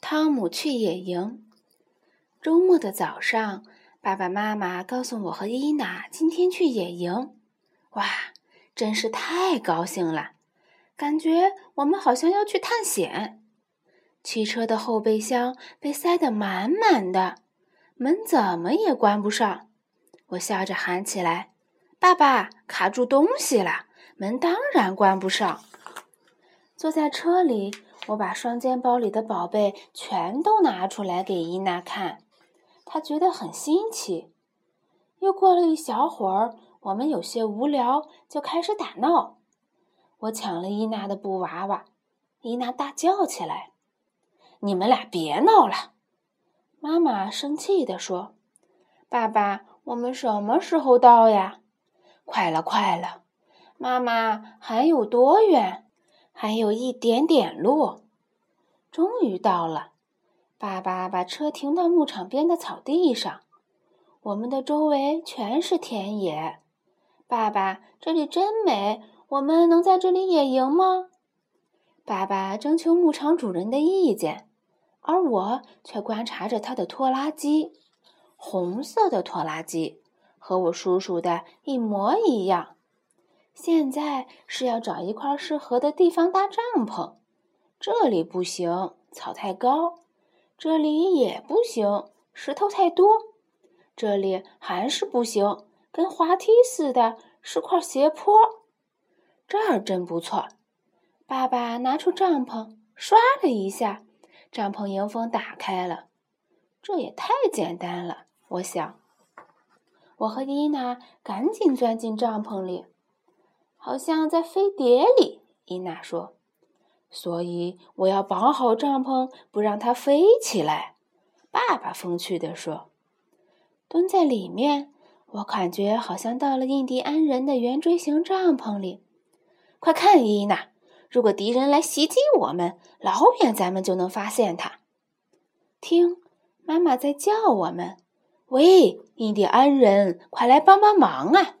汤姆去野营。周末的早上，爸爸妈妈告诉我和伊娜今天去野营。哇，真是太高兴了！感觉我们好像要去探险。汽车的后备箱被塞得满满的，门怎么也关不上。我笑着喊起来：“爸爸，卡住东西了，门当然关不上。”坐在车里。我把双肩包里的宝贝全都拿出来给伊娜看，她觉得很新奇。又过了一小会儿，我们有些无聊，就开始打闹。我抢了伊娜的布娃娃，伊娜大叫起来：“你们俩别闹了！”妈妈生气地说：“爸爸，我们什么时候到呀？”“快了，快了！”妈妈，还有多远？还有一点点路，终于到了。爸爸把车停到牧场边的草地上。我们的周围全是田野。爸爸，这里真美，我们能在这里野营吗？爸爸征求牧场主人的意见，而我却观察着他的拖拉机，红色的拖拉机，和我叔叔的一模一样。现在是要找一块适合的地方搭帐篷，这里不行，草太高；这里也不行，石头太多；这里还是不行，跟滑梯似的，是块斜坡。这儿真不错。爸爸拿出帐篷，唰的一下，帐篷迎风打开了。这也太简单了，我想。我和伊娜赶紧钻进帐篷里。好像在飞碟里，伊娜说：“所以我要绑好帐篷，不让它飞起来。”爸爸风趣地说：“蹲在里面，我感觉好像到了印第安人的圆锥形帐篷里。快看，伊娜，如果敌人来袭击我们，老远咱们就能发现他。听，妈妈在叫我们：‘喂，印第安人，快来帮帮忙啊！’”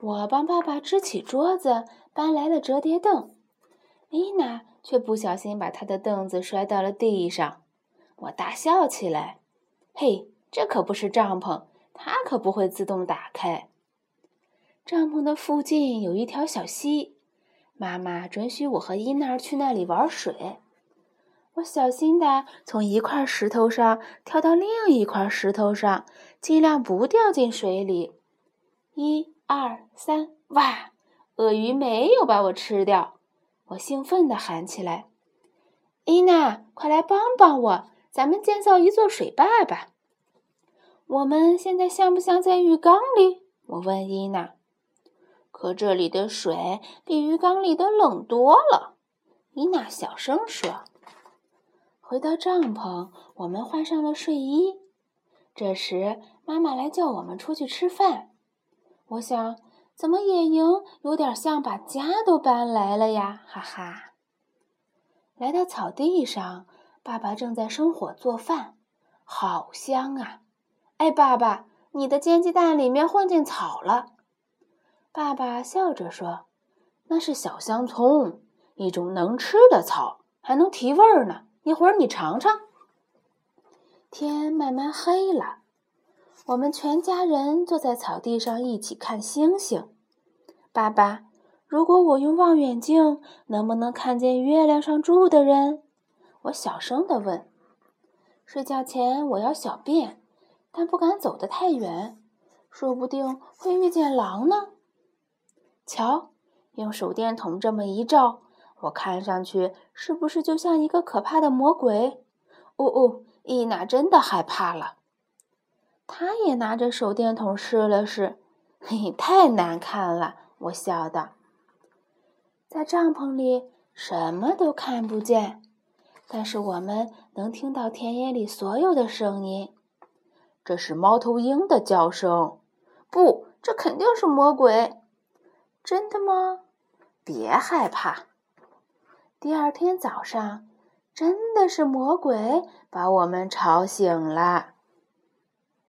我帮爸爸支起桌子，搬来了折叠凳。伊娜却不小心把她的凳子摔到了地上。我大笑起来：“嘿，这可不是帐篷，它可不会自动打开。”帐篷的附近有一条小溪，妈妈准许我和伊娜去那里玩水。我小心地从一块石头上跳到另一块石头上，尽量不掉进水里。一。二三，哇！鳄鱼没有把我吃掉，我兴奋地喊起来：“伊娜，快来帮帮我，咱们建造一座水坝吧！”我们现在像不像在浴缸里？我问伊娜。可这里的水比浴缸里的冷多了，伊娜小声说。回到帐篷，我们换上了睡衣。这时，妈妈来叫我们出去吃饭。我想，怎么野营有点像把家都搬来了呀？哈哈！来到草地上，爸爸正在生火做饭，好香啊！哎，爸爸，你的煎鸡蛋里面混进草了。爸爸笑着说：“那是小香葱，一种能吃的草，还能提味儿呢。一会儿你尝尝。”天慢慢黑了。我们全家人坐在草地上一起看星星。爸爸，如果我用望远镜，能不能看见月亮上住的人？我小声地问。睡觉前我要小便，但不敢走得太远，说不定会遇见狼呢。瞧，用手电筒这么一照，我看上去是不是就像一个可怕的魔鬼？哦哦，伊娜真的害怕了。他也拿着手电筒试了试，嘿嘿，太难看了！我笑道。在帐篷里什么都看不见，但是我们能听到田野里所有的声音。这是猫头鹰的叫声，不，这肯定是魔鬼。真的吗？别害怕。第二天早上，真的是魔鬼把我们吵醒了。